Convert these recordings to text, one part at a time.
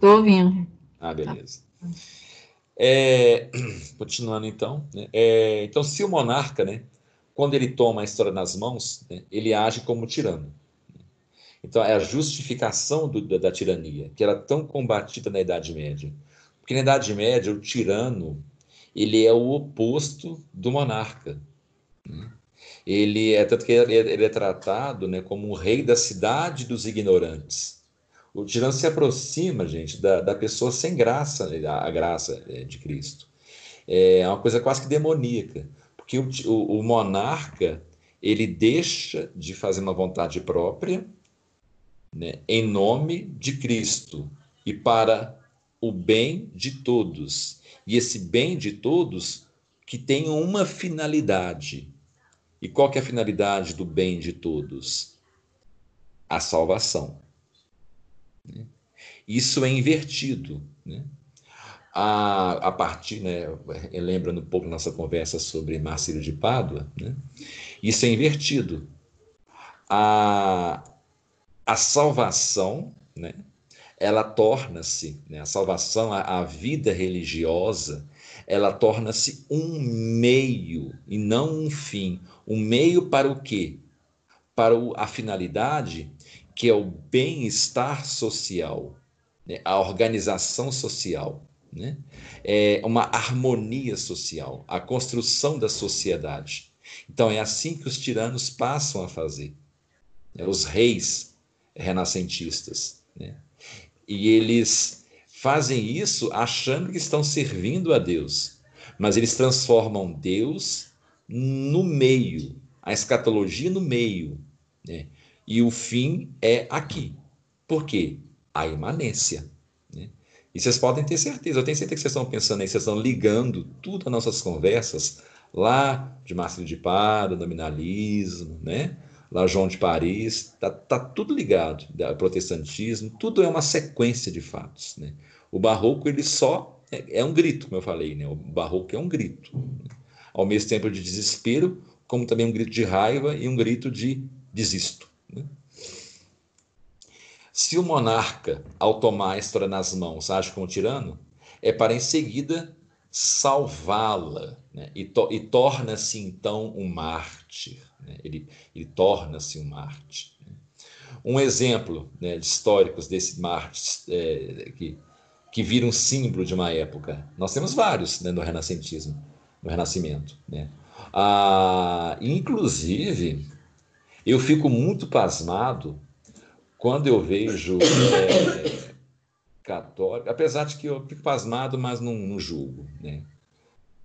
Estou ouvindo. Ah, beleza. É, continuando então, né? é, então se o monarca, né, quando ele toma a história nas mãos, né, ele age como tirano. Então é a justificação do, da, da, tirania, que era tão combatida na Idade Média. Porque na Idade Média o tirano ele é o oposto do monarca. Né? Ele é tanto que ele, ele é tratado né, como o rei da cidade dos ignorantes. O tirano se aproxima, gente, da, da pessoa sem graça, a graça é, de Cristo. É uma coisa quase que demoníaca, porque o, o, o monarca ele deixa de fazer uma vontade própria né, em nome de Cristo e para o bem de todos. E esse bem de todos que tem uma finalidade. E qual que é a finalidade do bem de todos? A salvação. Né? Isso é invertido. Né? A, a partir, né, lembrando um pouco nossa conversa sobre Marcílio de Pádua, né? isso é invertido. A, a salvação, né, ela torna-se, né, a salvação, a, a vida religiosa, ela torna-se um meio e não um fim. Um meio para o quê? Para o, a finalidade que é o bem-estar social, né? a organização social, né? é uma harmonia social, a construção da sociedade. Então, é assim que os tiranos passam a fazer. Né? Os reis renascentistas. Né? E eles fazem isso achando que estão servindo a Deus, mas eles transformam Deus no meio, a escatologia no meio. Né? E o fim é aqui. Por quê? A imanência. Né? E vocês podem ter certeza, eu tenho certeza que vocês estão pensando aí, vocês estão ligando tudo as nossas conversas lá de Márcio de Pada, nominalismo, né? lá João de Paris, tá, tá tudo ligado, protestantismo, tudo é uma sequência de fatos. Né? O barroco ele só é, é, um grito, como eu falei, né? o barroco é um grito, né? ao mesmo tempo de desespero, como também um grito de raiva e um grito de desisto. Né? Se o monarca, ao tomar a história nas mãos, age como tirano, é para em seguida salvá-la né? e, to e torna-se então um mártir. Né? Ele, ele torna-se um mártir. Né? Um exemplo né, de históricos desse mártir é, que, que vira um símbolo de uma época. Nós temos vários no renascentismo, no renascimento. Ah, inclusive, eu fico muito pasmado quando eu vejo é, católico, apesar de que eu fico pasmado, mas não, não julgo, né?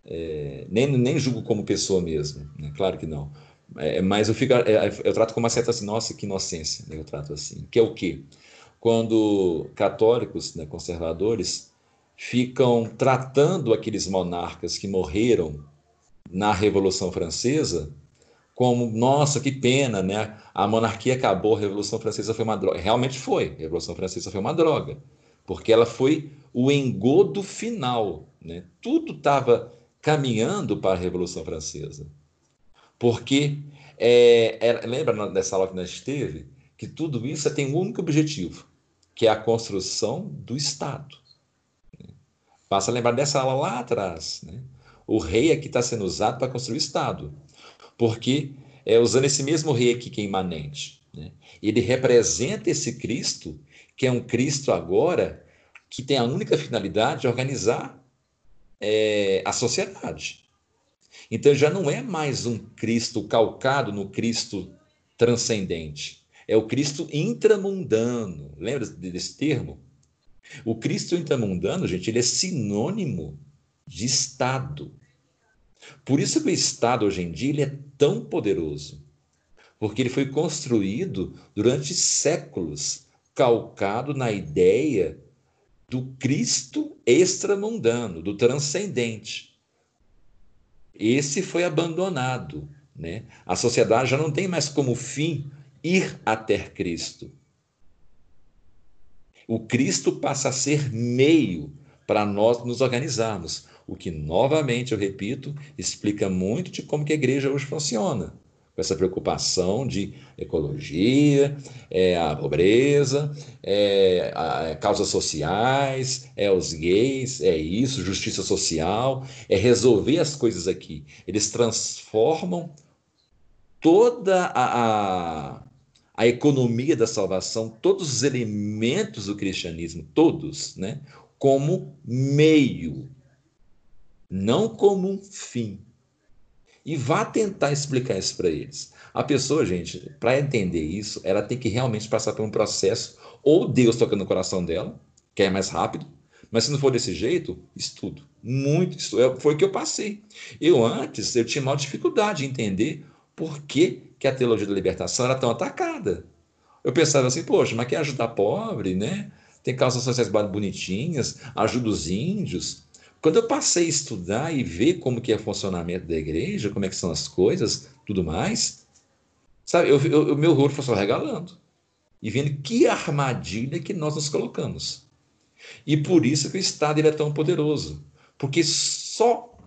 É, nem, nem julgo como pessoa mesmo, né? claro que não. É, mas eu, fico, é, eu trato com uma certa assim, nossa, que inocência, né? eu trato assim. Que é o quê? Quando católicos, né, conservadores, ficam tratando aqueles monarcas que morreram na Revolução Francesa como, nossa, que pena, né? A monarquia acabou, a Revolução Francesa foi uma droga. Realmente foi, a Revolução Francesa foi uma droga, porque ela foi o engodo final, né? Tudo estava caminhando para a Revolução Francesa. Porque, é, é, lembra dessa aula que nós teve, que tudo isso tem um único objetivo, que é a construção do Estado. Né? Basta lembrar dessa aula lá atrás. Né? O rei é que está sendo usado para construir o Estado porque é, usando esse mesmo rei aqui que é imanente, né? ele representa esse Cristo, que é um Cristo agora que tem a única finalidade de organizar é, a sociedade. Então já não é mais um Cristo calcado no Cristo transcendente. É o Cristo intramundano. Lembra desse termo? O Cristo intramundano, gente, ele é sinônimo de Estado. Por isso que o Estado hoje em dia ele é tão poderoso, porque ele foi construído durante séculos, calcado na ideia do Cristo extramundano, do transcendente. Esse foi abandonado. Né? A sociedade já não tem mais como fim ir até Cristo. O Cristo passa a ser meio para nós nos organizarmos. O que, novamente, eu repito, explica muito de como que a igreja hoje funciona. com essa preocupação de ecologia, é a pobreza, é, a, é causas sociais, é os gays, é isso, justiça social, é resolver as coisas aqui. Eles transformam toda a, a, a economia da salvação, todos os elementos do cristianismo, todos, né, como meio, não como um fim. E vá tentar explicar isso para eles. A pessoa, gente, para entender isso, ela tem que realmente passar por um processo, ou Deus tocando no coração dela, que é mais rápido, mas se não for desse jeito, estudo. Muito estudo. É, foi o que eu passei. Eu antes, eu tinha maior dificuldade de entender por que, que a teologia da libertação era tão atacada. Eu pensava assim, poxa, mas quer ajudar pobre, né? Tem causas sociais bonitinhas, ajuda os índios. Quando eu passei a estudar e ver como que é o funcionamento da igreja, como é que são as coisas, tudo mais, sabe, eu, eu, meu rosto foi só regalando. E vendo que armadilha que nós nos colocamos. E por isso que o Estado ele é tão poderoso. Porque só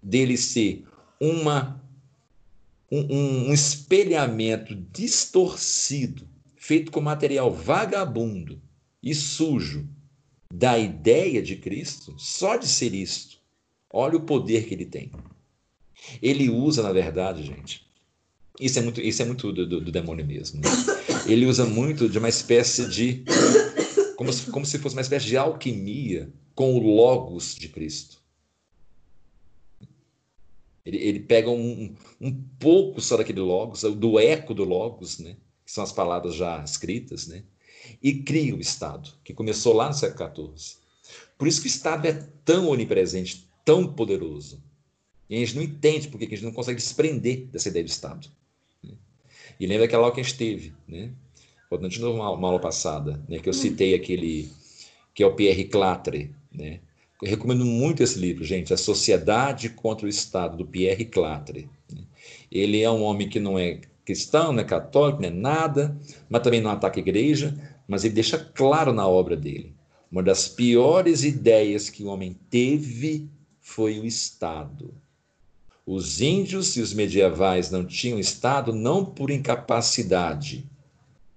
dele ser uma, um, um espelhamento distorcido, feito com material vagabundo e sujo, da ideia de Cristo, só de ser isto, olha o poder que ele tem. Ele usa, na verdade, gente, isso é muito, isso é muito do, do, do demônio mesmo. Né? Ele usa muito de uma espécie de. Como se, como se fosse uma espécie de alquimia com o Logos de Cristo. Ele, ele pega um, um pouco só daquele Logos, do eco do Logos, né? que são as palavras já escritas, né? E cria o Estado, que começou lá no século XIV. Por isso que o Estado é tão onipresente, tão poderoso. E a gente não entende porque a gente não consegue desprender dessa ideia do Estado. Né? E lembra aquela aula que a gente teve, né? Voltando de novo uma, uma aula passada, né? que eu citei aquele que é o Pierre Clatre, né? Eu recomendo muito esse livro, gente, A Sociedade contra o Estado, do Pierre Clatre. Né? Ele é um homem que não é cristão, não é católico, não é nada, mas também não ataca a igreja, mas ele deixa claro na obra dele. Uma das piores ideias que o homem teve foi o Estado. Os índios e os medievais não tinham Estado não por incapacidade,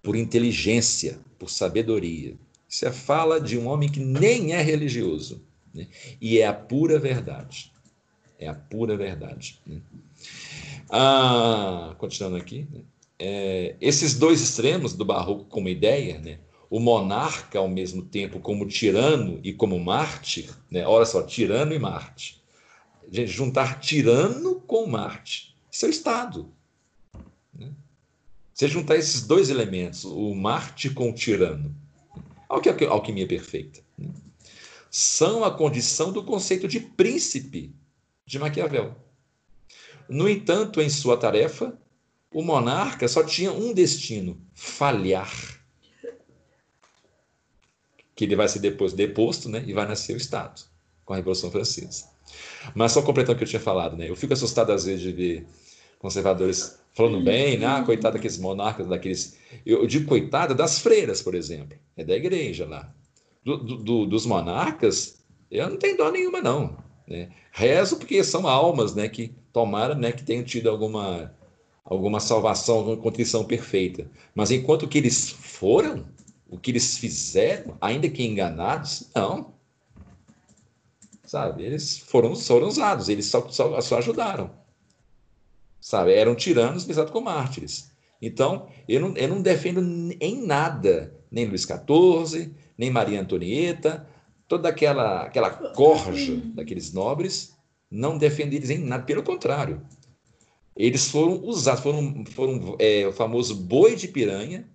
por inteligência, por sabedoria. Isso é fala de um homem que nem é religioso. Né? E é a pura verdade. É a pura verdade. Né? Ah, continuando aqui. Né? é, esses dois extremos do barroco como ideia, né? O monarca ao mesmo tempo como tirano e como mártir, né? olha só, tirano e mártir. Gente, juntar tirano com mártir, isso é o Estado. Né? Você juntar esses dois elementos, o mártir com o tirano, a alquimia perfeita, né? são a condição do conceito de príncipe de Maquiavel. No entanto, em sua tarefa, o monarca só tinha um destino: falhar. Que ele vai ser depois deposto, né? E vai nascer o Estado, com a Revolução Francesa. Mas só completando o que eu tinha falado, né? Eu fico assustado às vezes de ver conservadores falando bem, né? Ah, coitado daqueles monarcas, daqueles. Eu digo coitada das freiras, por exemplo. É da igreja lá. Do, do, dos monarcas, eu não tenho dó nenhuma, não. Né? Rezo porque são almas né, que tomaram, né, que tenham tido alguma alguma salvação, alguma contrição perfeita. Mas enquanto que eles foram, o que eles fizeram, ainda que enganados, não. Sabe? Eles foram, foram usados, eles só, só, só ajudaram. Sabe? Eram tiranos pensados como mártires. Então, eu não, eu não defendo em nada nem Luís XIV, nem Maria Antonieta, toda aquela, aquela corja daqueles nobres, não defendo eles em nada, pelo contrário eles foram usados, foram, foram é, o famoso boi de piranha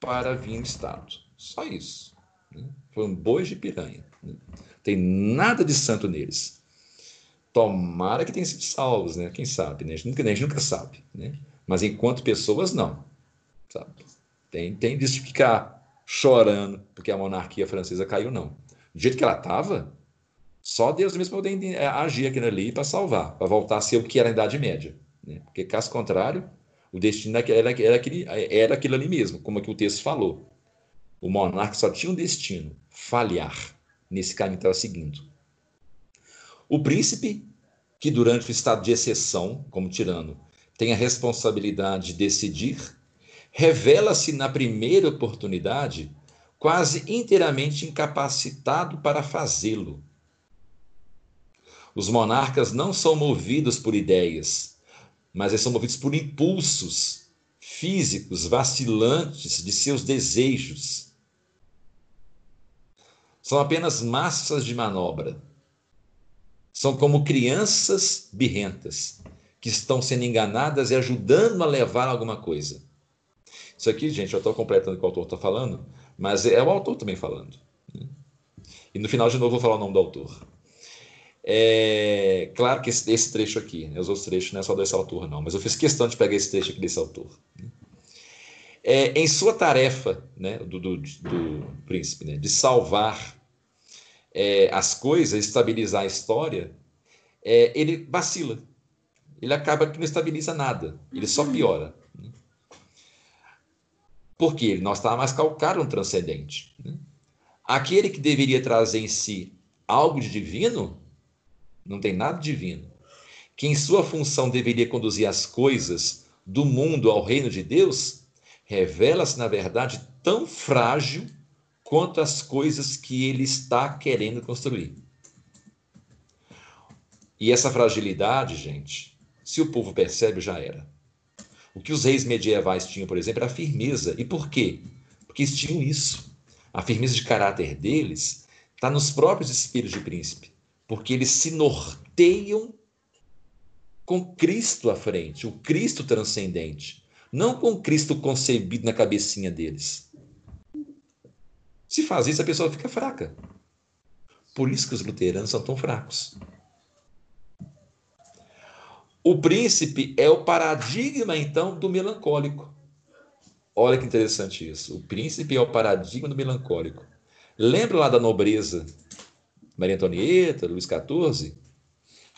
para vir no Estado. Só isso. Né? Foram bois de piranha. Né? Tem nada de santo neles. Tomara que tenham sido salvos, né? Quem sabe, né? A gente nunca, a gente nunca sabe, né? Mas enquanto pessoas, não. Sabe? Tem, tem de ficar chorando porque a monarquia francesa caiu, não. Do jeito que ela estava, só Deus mesmo poderia é, agir aqui ali para salvar, para voltar a ser o que era a Idade Média. Né? Porque, caso contrário, o destino era, era, aquele, era aquilo ali mesmo, como aqui o texto falou. O monarca só tinha um destino: falhar nesse caminho que estava seguindo. O príncipe, que durante o estado de exceção, como tirano, tem a responsabilidade de decidir, revela-se na primeira oportunidade quase inteiramente incapacitado para fazê-lo. Os monarcas não são movidos por ideias, mas eles são movidos por impulsos físicos vacilantes de seus desejos. São apenas massas de manobra. São como crianças birrentas que estão sendo enganadas e ajudando a levar alguma coisa. Isso aqui, gente, eu estou completando o que o autor está falando, mas é o autor também falando. Né? E no final, de novo, vou falar o nome do autor. É, claro que esse, esse, trecho aqui, né, os outros trechos não é só desse autor, não, mas eu fiz questão de pegar esse trecho aqui desse autor. Né? É, em sua tarefa, né, do, do, do príncipe, né, de salvar é, as coisas, estabilizar a história, é, ele vacila. Ele acaba que não estabiliza nada, ele só piora. Né? Porque ele não está mais calcado no transcendente. Né? Aquele que deveria trazer em si algo de divino, não tem nada divino. Que em sua função deveria conduzir as coisas do mundo ao reino de Deus, revela-se, na verdade, tão frágil quanto as coisas que ele está querendo construir. E essa fragilidade, gente, se o povo percebe, já era. O que os reis medievais tinham, por exemplo, era a firmeza. E por quê? Porque eles tinham isso. A firmeza de caráter deles está nos próprios espíritos de príncipe. Porque eles se norteiam com Cristo à frente, o Cristo transcendente. Não com Cristo concebido na cabecinha deles. Se faz isso, a pessoa fica fraca. Por isso que os luteranos são tão fracos. O príncipe é o paradigma, então, do melancólico. Olha que interessante isso. O príncipe é o paradigma do melancólico. Lembra lá da nobreza? Maria Antonieta, Luís XIV,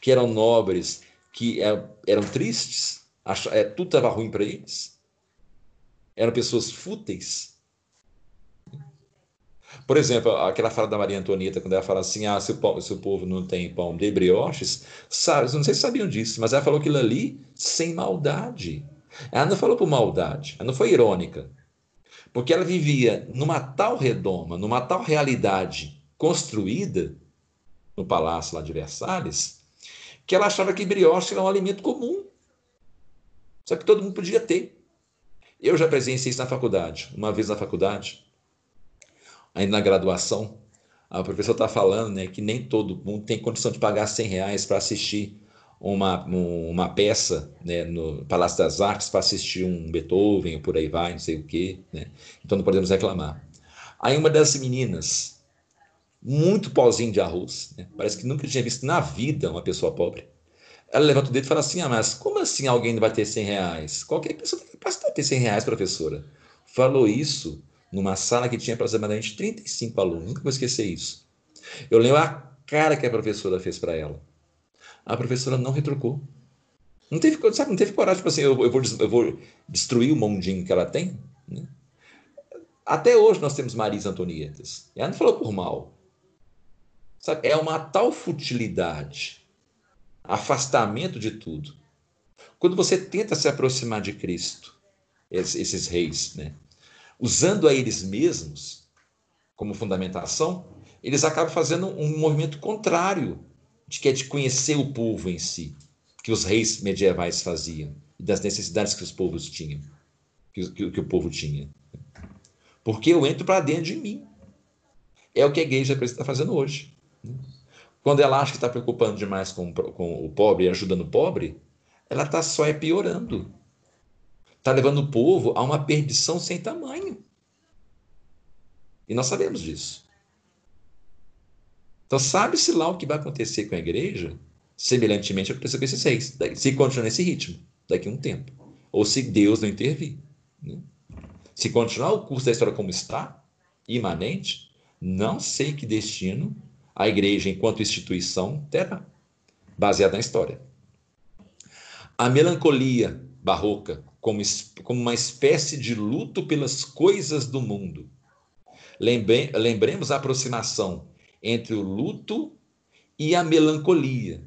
que eram nobres, que é, eram tristes, é, tudo estava ruim para eles. Eram pessoas fúteis. Por exemplo, aquela fala da Maria Antonieta, quando ela fala assim: ah, se o, se o povo não tem pão de brioches, sabe, não sei se sabiam disso, mas ela falou aquilo ali sem maldade. Ela não falou por maldade, ela não foi irônica. Porque ela vivia numa tal redoma, numa tal realidade construída no palácio lá de Versalhes, que ela achava que brioche era um alimento comum. Só que todo mundo podia ter. Eu já presenciei isso na faculdade. Uma vez na faculdade, ainda na graduação, a professora está falando né, que nem todo mundo tem condição de pagar 100 reais para assistir uma, uma peça né, no Palácio das Artes, para assistir um Beethoven, ou por aí vai, não sei o quê. Né? Então não podemos reclamar. Aí uma das meninas, muito pozinho de arroz, né? parece que nunca tinha visto na vida uma pessoa pobre. Ela levanta o dedo e fala assim: Ah, mas como assim alguém vai ter 100 reais? Qualquer pessoa tem capacidade de ter 100 reais, professora. Falou isso numa sala que tinha aproximadamente 35 alunos. Nunca vou esquecer isso. Eu lembro a cara que a professora fez para ela. A professora não retrucou. Não teve, sabe, não teve coragem, tipo assim, eu, eu, vou, eu vou destruir o mundinho que ela tem. Né? Até hoje nós temos Marisa Antonietas. Ela não falou por mal. Sabe, é uma tal futilidade, afastamento de tudo. Quando você tenta se aproximar de Cristo, esses, reis, né? usando a eles mesmos como fundamentação, eles acabam fazendo um movimento contrário de que é de conhecer o povo em si, que os reis medievais faziam, e das necessidades que os povos tinham, que, que, que o povo tinha. Porque eu entro para dentro de mim. É o que a igreja está fazendo hoje. Quando ela acha que está preocupando demais com, com o pobre e ajudando o pobre, ela está só é piorando está levando o povo a uma perdição sem tamanho. E nós sabemos disso. Então, sabe-se lá o que vai acontecer com a igreja, semelhantemente ao que aconteceu com esses reis, se continuar nesse ritmo, daqui a um tempo. Ou se Deus não intervir. Né? Se continuar o curso da história como está, imanente, não sei que destino a igreja, enquanto instituição, terá, baseada na história. A melancolia barroca como, como uma espécie de luto pelas coisas do mundo. Lembre, lembremos a aproximação entre o luto e a melancolia,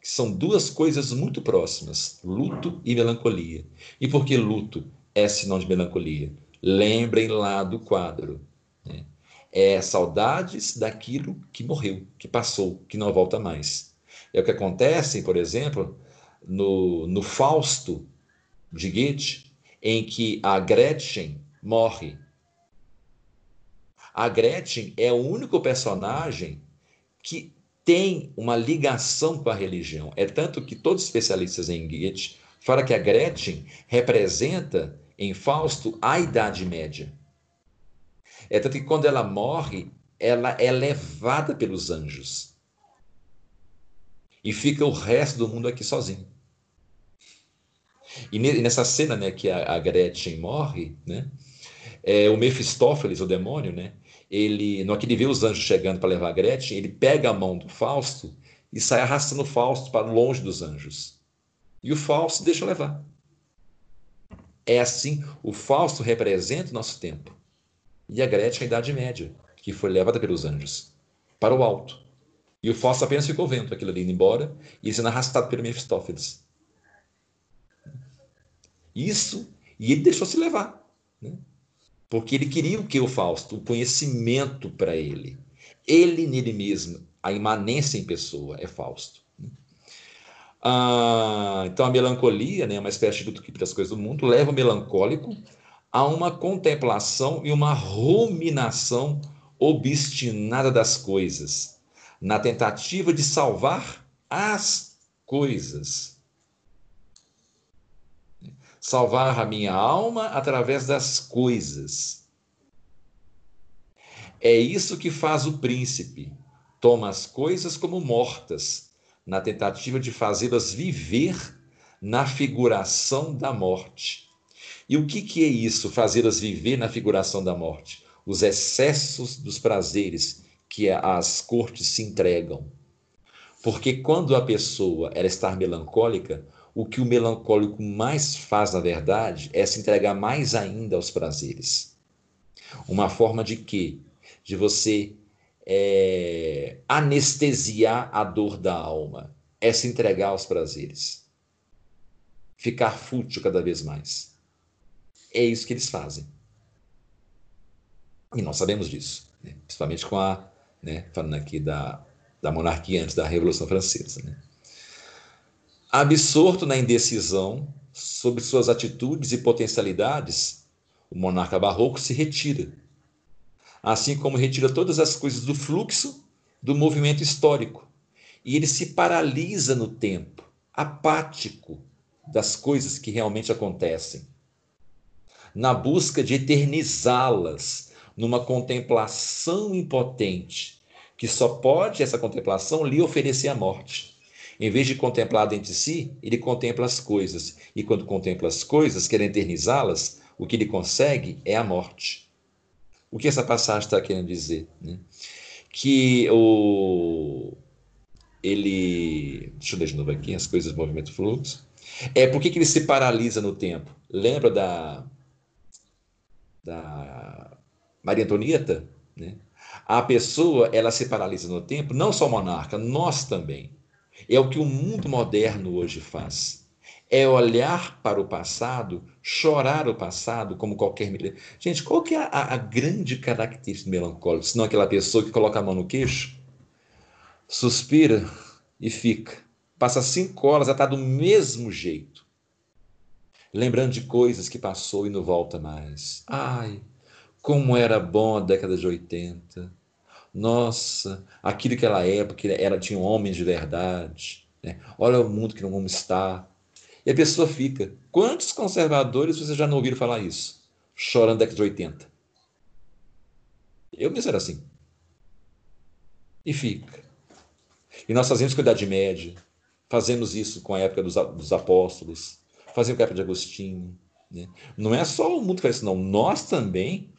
que são duas coisas muito próximas: luto e melancolia. E por que luto é sinônimo de melancolia? Lembrem lá do quadro. Né? É saudades daquilo que morreu, que passou, que não volta mais. É o que acontece, por exemplo, no, no Fausto de Goethe, em que a Gretchen morre. A Gretchen é o único personagem que tem uma ligação com a religião. É tanto que todos os especialistas em Goethe falam que a Gretchen representa em Fausto a Idade Média. É tanto que quando ela morre, ela é levada pelos anjos. E fica o resto do mundo aqui sozinho. E nessa cena, né, que a, Gretchen morre, né, é, o Mefistófeles, o demônio, né, ele, no que ele vê os anjos chegando para levar a Gretchen, ele pega a mão do Fausto e sai arrastando o Fausto para longe dos anjos. E o Fausto deixa levar. É assim, o Fausto representa o nosso tempo. E a Gretchen a Idade Média, que foi levada pelos anjos para o alto. E o Fausto apenas ficou vendo aquilo ali indo embora e sendo arrastado pelo Mefistófeles. Isso, e ele deixou se levar. Né? Porque ele queria o que o Fausto? O conhecimento para ele. Ele nele mesmo, a imanência em pessoa é Fausto. Ah, então a melancolia, né, uma espécie de tudo das coisas do mundo, leva o melancólico a uma contemplação e uma ruminação obstinada das coisas, na tentativa de salvar as coisas. Salvar a minha alma através das coisas. É isso que faz o príncipe. Toma as coisas como mortas na tentativa de fazê-las viver na figuração da morte. E o que, que é isso, fazê-las viver na figuração da morte? Os excessos dos prazeres que as cortes se entregam. Porque quando a pessoa ela está melancólica, o que o melancólico mais faz, na verdade, é se entregar mais ainda aos prazeres. Uma forma de quê? De você é, anestesiar a dor da alma, é se entregar aos prazeres, ficar fútil cada vez mais. É isso que eles fazem. E nós sabemos disso, né? principalmente com a, né, falando aqui da, da monarquia antes da Revolução Francesa. Né? Absorto na indecisão sobre suas atitudes e potencialidades, o monarca barroco se retira assim como retira todas as coisas do fluxo do movimento histórico. E ele se paralisa no tempo, apático das coisas que realmente acontecem, na busca de eternizá-las numa contemplação impotente, que só pode essa contemplação lhe oferecer a morte. Em vez de contemplar dentro de si, ele contempla as coisas. E quando contempla as coisas, quer eternizá-las, o que ele consegue é a morte. O que essa passagem está querendo dizer? Né? Que o, ele. Deixa eu ler de novo aqui as coisas do movimento fluxo. É por que ele se paralisa no tempo? Lembra da, da Maria Antonieta? Né? A pessoa ela se paralisa no tempo, não só o monarca, nós também. É o que o mundo moderno hoje faz é olhar para o passado, chorar o passado como qualquer. Gente, qual que é a, a grande característica do melancólico? Senão aquela pessoa que coloca a mão no queixo, suspira e fica. Passa cinco horas, ela está do mesmo jeito. Lembrando de coisas que passou e não volta mais. Ai, como era bom a década de 80. Nossa, aquilo que ela época, ela tinha homens de verdade. Né? Olha o mundo que não vamos estar e a pessoa fica. Quantos conservadores vocês já não ouviram falar isso? Chorando década de 80. Eu mesmo era assim. E fica. E nós fazemos com a Idade Média, fazemos isso com a época dos, dos apóstolos, fazemos com a época de Agostinho. Né? Não é só o mundo que faz isso, não. Nós também,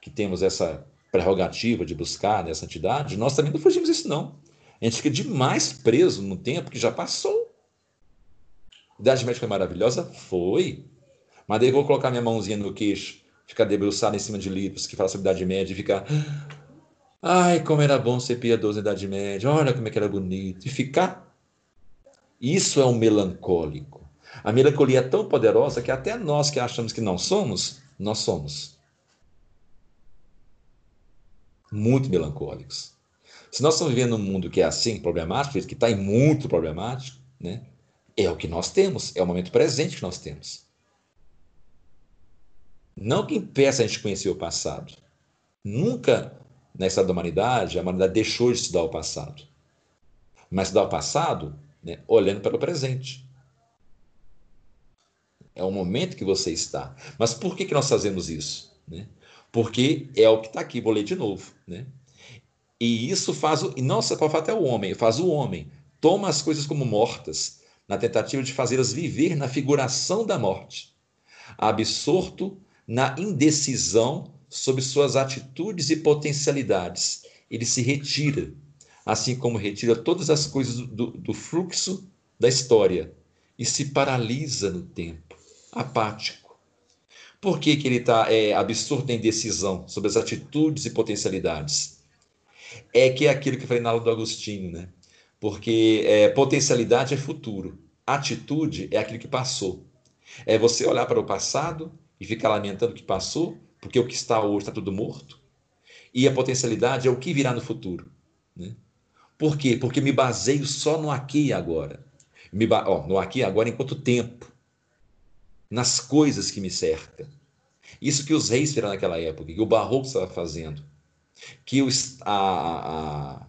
que temos essa prerrogativa de buscar né, santidade, nós também não fugimos disso, não. A gente fica demais preso no tempo que já passou. Idade média foi maravilhosa? Foi. Mas daí eu vou colocar minha mãozinha no queixo, ficar debruçado em cima de livros que falam sobre Idade Média e ficar. Ai, como era bom ser piedoso na Idade Média, olha como é que era bonito. E ficar. Isso é um melancólico. A melancolia é tão poderosa que até nós que achamos que não somos, nós somos. Muito melancólicos. Se nós estamos vivendo um mundo que é assim, problemático, que está muito problemático, né? É o que nós temos, é o momento presente que nós temos. Não que impeça a gente conhecer o passado. Nunca na da humanidade a humanidade deixou de estudar o passado. Mas estudar o passado né, olhando para o presente. É o momento que você está. Mas por que, que nós fazemos isso? Né? Porque é o que está aqui, vou ler de novo. Né? E isso faz, o, e não só até o homem, faz o homem, toma as coisas como mortas, na tentativa de fazê-las viver na figuração da morte, absorto na indecisão sobre suas atitudes e potencialidades. Ele se retira, assim como retira todas as coisas do, do fluxo da história e se paralisa no tempo, apático. Por que, que ele está é, absorto em indecisão sobre as atitudes e potencialidades? É que é aquilo que eu falei na aula do Agostinho, né? Porque é, potencialidade é futuro, atitude é aquilo que passou. É você olhar para o passado e ficar lamentando o que passou, porque o que está hoje está tudo morto. E a potencialidade é o que virá no futuro. Né? Por quê? Porque me baseio só no aqui e agora. Me ba... no aqui e agora enquanto tempo. Nas coisas que me cercam. Isso que os reis fizeram naquela época, que o barroco estava fazendo. Que a, a,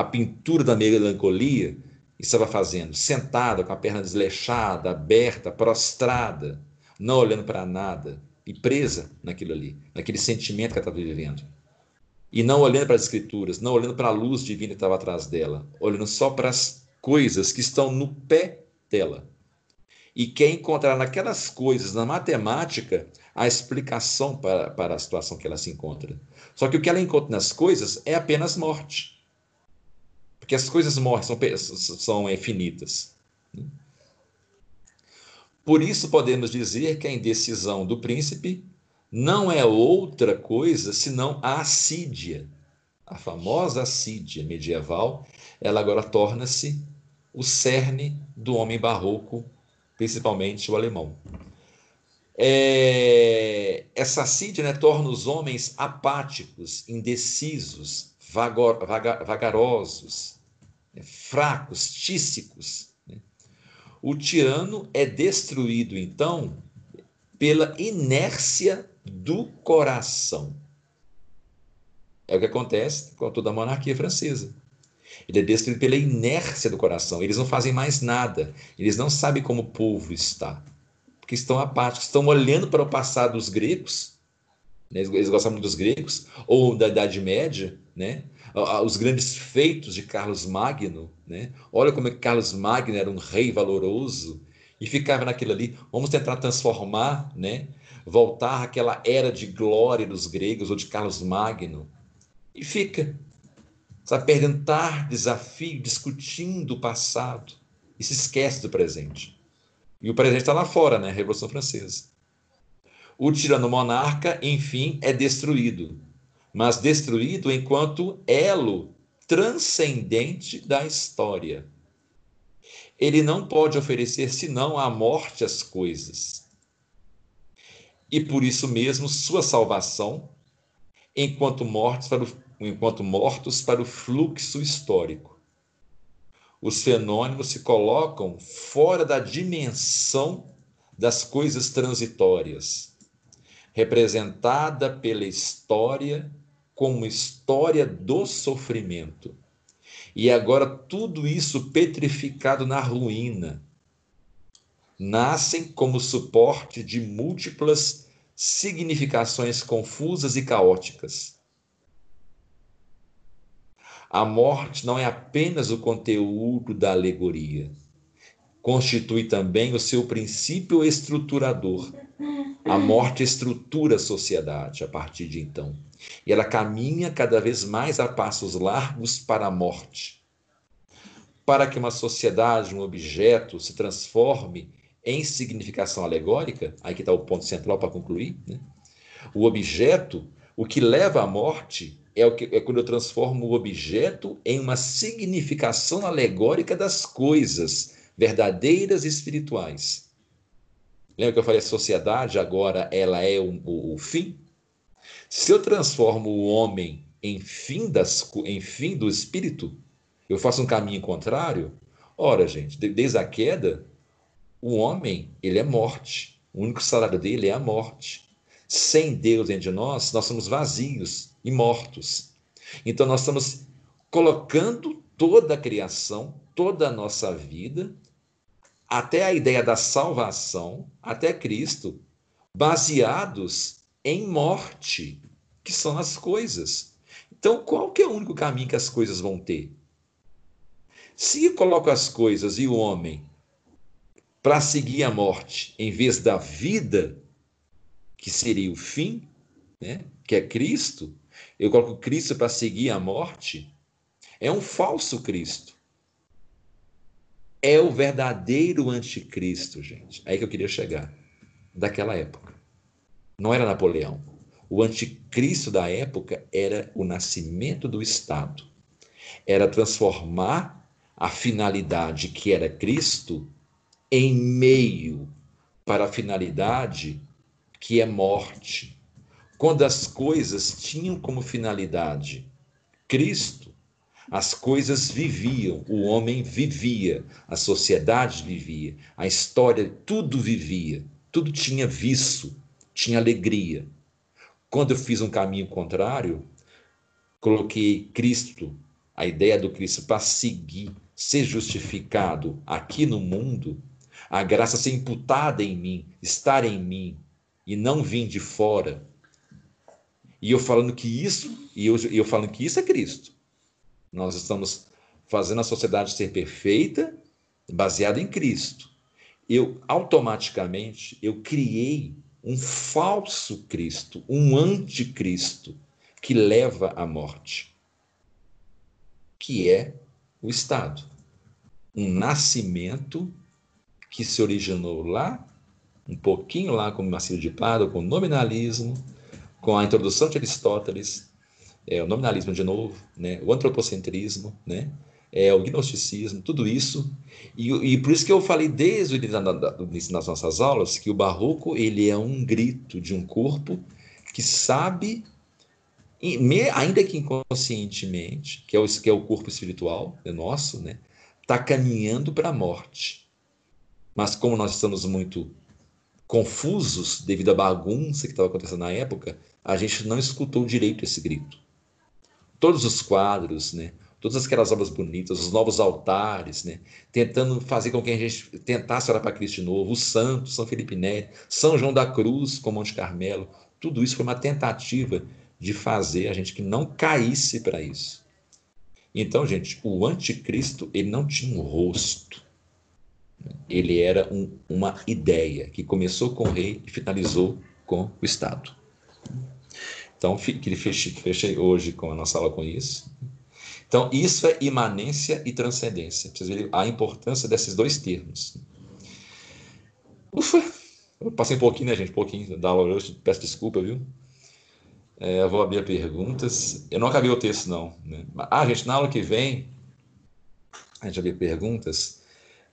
a pintura da melancolia estava fazendo, sentada, com a perna desleixada, aberta, prostrada, não olhando para nada e presa naquilo ali, naquele sentimento que ela estava vivendo. E não olhando para as escrituras, não olhando para a luz divina que estava atrás dela, olhando só para as coisas que estão no pé dela. E quer encontrar naquelas coisas, na matemática, a explicação para, para a situação que ela se encontra. Só que o que ela encontra nas coisas é apenas morte. Porque as coisas morrem, são, são infinitas. Por isso podemos dizer que a indecisão do príncipe não é outra coisa senão a assídia. A famosa assídia medieval, ela agora torna-se o cerne do homem barroco, principalmente o alemão. É, essa assídia né, torna os homens apáticos, indecisos, vagor, vaga, vagarosos, né, fracos, tísicos. Né? O tirano é destruído, então, pela inércia do coração. É o que acontece com toda a monarquia francesa. Ele é destruído pela inércia do coração. Eles não fazem mais nada. Eles não sabem como o povo está porque estão apáticos, estão olhando para o passado dos gregos, né? eles muito dos gregos, ou da Idade Média, né? os grandes feitos de Carlos Magno, né? olha como é que Carlos Magno era um rei valoroso, e ficava naquilo ali, vamos tentar transformar, né? voltar àquela era de glória dos gregos, ou de Carlos Magno, e fica, sabe, perdendo tarde, desafio, discutindo o passado, e se esquece do presente. E o presente está lá fora, né? Revolução Francesa. O tirano monarca, enfim, é destruído, mas destruído enquanto elo transcendente da história. Ele não pode oferecer senão a morte às coisas. E por isso mesmo sua salvação, enquanto mortos para o, enquanto mortos para o fluxo histórico. Os fenômenos se colocam fora da dimensão das coisas transitórias, representada pela história como história do sofrimento. E agora tudo isso petrificado na ruína, nascem como suporte de múltiplas significações confusas e caóticas a morte não é apenas o conteúdo da alegoria, constitui também o seu princípio estruturador. A morte estrutura a sociedade a partir de então. E ela caminha cada vez mais a passos largos para a morte. Para que uma sociedade, um objeto, se transforme em significação alegórica, aí que está o ponto central para concluir, né? o objeto, o que leva à morte, é, o que, é quando eu transformo o objeto em uma significação alegórica das coisas, verdadeiras e espirituais. Lembra que eu falei a sociedade agora ela é o, o, o fim? Se eu transformo o homem em fim, das, em fim do espírito, eu faço um caminho contrário. Ora, gente, desde a queda, o homem ele é morte. O único salário dele é a morte. Sem Deus dentro de nós, nós somos vazios e mortos. Então nós estamos colocando toda a criação, toda a nossa vida, até a ideia da salvação, até Cristo, baseados em morte, que são as coisas. Então, qual que é o único caminho que as coisas vão ter? Se eu coloco as coisas e o homem para seguir a morte, em vez da vida, que seria o fim, né, que é Cristo, eu coloco Cristo para seguir a morte, é um falso Cristo. É o verdadeiro anticristo, gente. Aí que eu queria chegar, daquela época. Não era Napoleão. O anticristo da época era o nascimento do Estado. Era transformar a finalidade que era Cristo em meio para a finalidade que é morte. Quando as coisas tinham como finalidade Cristo, as coisas viviam, o homem vivia, a sociedade vivia, a história, tudo vivia, tudo tinha viço, tinha alegria. Quando eu fiz um caminho contrário, coloquei Cristo, a ideia do Cristo para seguir, ser justificado aqui no mundo, a graça ser imputada em mim, estar em mim e não vir de fora. E eu falando que isso, e eu, eu falando que isso é Cristo. Nós estamos fazendo a sociedade ser perfeita, baseada em Cristo. Eu automaticamente eu criei um falso Cristo, um anticristo que leva à morte, que é o Estado. Um nascimento que se originou lá, um pouquinho lá com Marcelo de Prado, com nominalismo, com a introdução de Aristóteles, é, o nominalismo de novo, né, o antropocentrismo, né, é, o gnosticismo, tudo isso. E, e, por isso que eu falei desde o início das nossas aulas que o barroco ele é um grito de um corpo que sabe, ainda que inconscientemente, que é o, que é o corpo espiritual é nosso, né, está caminhando para a morte. Mas como nós estamos muito confusos devido à bagunça que estava acontecendo na época, a gente não escutou direito esse grito todos os quadros, né? todas aquelas obras bonitas, os novos altares, né? tentando fazer com que a gente tentasse olhar para Cristo de novo, o Santo, São Felipe Neri, São João da Cruz com Monte Carmelo, tudo isso foi uma tentativa de fazer a gente que não caísse para isso. Então, gente, o anticristo ele não tinha um rosto, ele era um, uma ideia que começou com o rei e finalizou com o Estado. Então, fechei, fechei hoje com a nossa aula com isso. Então, isso é imanência e transcendência. Vocês verem a importância desses dois termos. Ufa! Eu passei um pouquinho, né, gente? Um pouquinho da aula hoje. Peço desculpa, viu? É, eu vou abrir perguntas. Eu não acabei o texto, não. Né? Ah, gente, na aula que vem, a gente vai perguntas.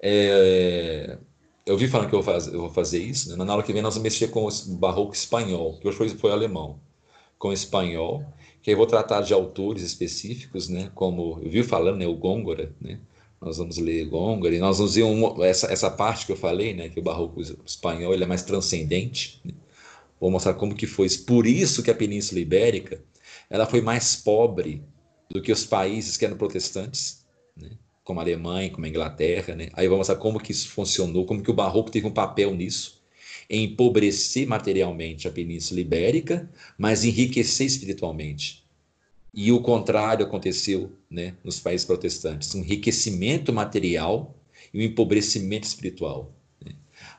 É, eu vi falando que eu vou fazer, eu vou fazer isso. Né? Na aula que vem, nós vamos mexer com o barroco espanhol, que hoje foi, foi alemão com espanhol, que eu vou tratar de autores específicos, né, como eu vi falando, né, o Gôngora, né, nós vamos ler Gôngora, e nós vamos ver uma, essa, essa parte que eu falei, né, que o barroco espanhol ele é mais transcendente, né, vou mostrar como que foi, por isso que a Península Ibérica, ela foi mais pobre do que os países que eram protestantes, né, como a Alemanha, como a Inglaterra, né, aí vou mostrar como que isso funcionou, como que o barroco teve um papel nisso, empobrecer materialmente a Península Ibérica, mas enriquecer espiritualmente. E o contrário aconteceu né, nos países protestantes: um enriquecimento material e um empobrecimento espiritual. Né.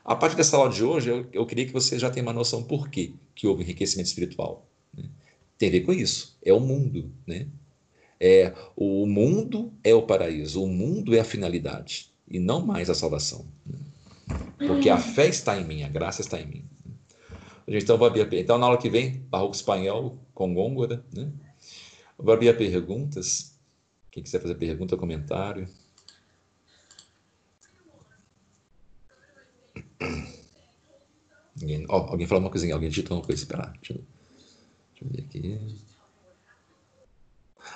A partir dessa aula de hoje, eu, eu queria que você já tenha uma noção por quê que houve enriquecimento espiritual. Né. Tem a ver com isso. É o mundo. Né? É, o mundo é o paraíso, o mundo é a finalidade e não mais a salvação. Porque a fé está em mim, a graça está em mim. Gente, então, então na aula que vem, barroco espanhol com gôngora, né? Abrir perguntas. Quem quiser fazer pergunta, comentário. Alguém, oh, alguém falou uma coisinha, alguém digitou uma coisa, espera. Deixa, deixa eu ver aqui.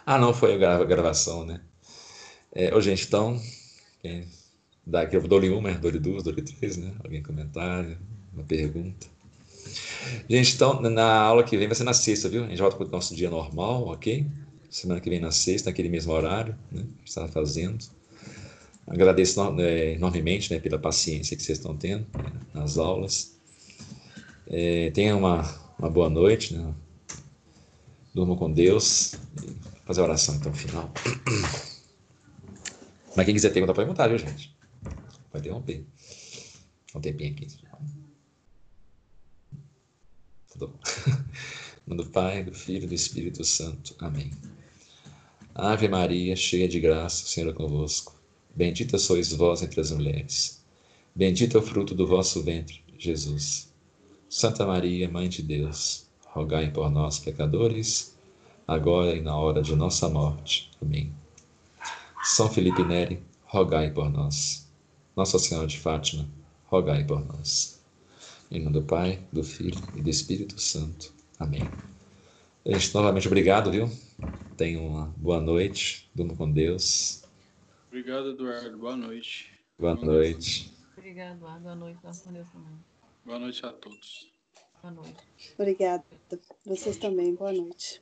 Ah, não, foi a gravação, né? É, ô, gente, então, quem dá aqui, eu dou-lhe uma, dou-lhe duas, dou-lhe três, né? Alguém comentário, uma pergunta. Gente, então, na aula que vem vai ser na sexta, viu? A gente volta para o nosso dia normal, ok? Semana que vem na sexta, naquele mesmo horário, né? Que estava fazendo. Agradeço é, enormemente né, pela paciência que vocês estão tendo né, nas aulas. É, tenha uma, uma boa noite, né? Durma com Deus. Fazer a oração então final. Mas quem quiser perguntar, pode perguntar, viu, gente? Pode interromper. Um tempinho aqui. Tudo bom. do Pai, do Filho e do Espírito Santo. Amém. Ave Maria, cheia de graça, o Senhor é convosco. Bendita sois vós entre as mulheres. Bendito é o fruto do vosso ventre, Jesus. Santa Maria, Mãe de Deus, rogai por nós, pecadores, agora e na hora de nossa morte. Amém. São Felipe Neri, rogai por nós. Nossa Senhora de Fátima, rogai por nós. Em nome do Pai, do Filho e do Espírito Santo. Amém. Gente, novamente obrigado, viu? Tenha uma boa noite, durma com Deus. Obrigado, Eduardo. Boa noite. Boa, boa noite. Obrigado, Eduardo. Boa noite, durma com Deus também. Boa noite a todos. Boa noite. Obrigada. Vocês também. Boa noite.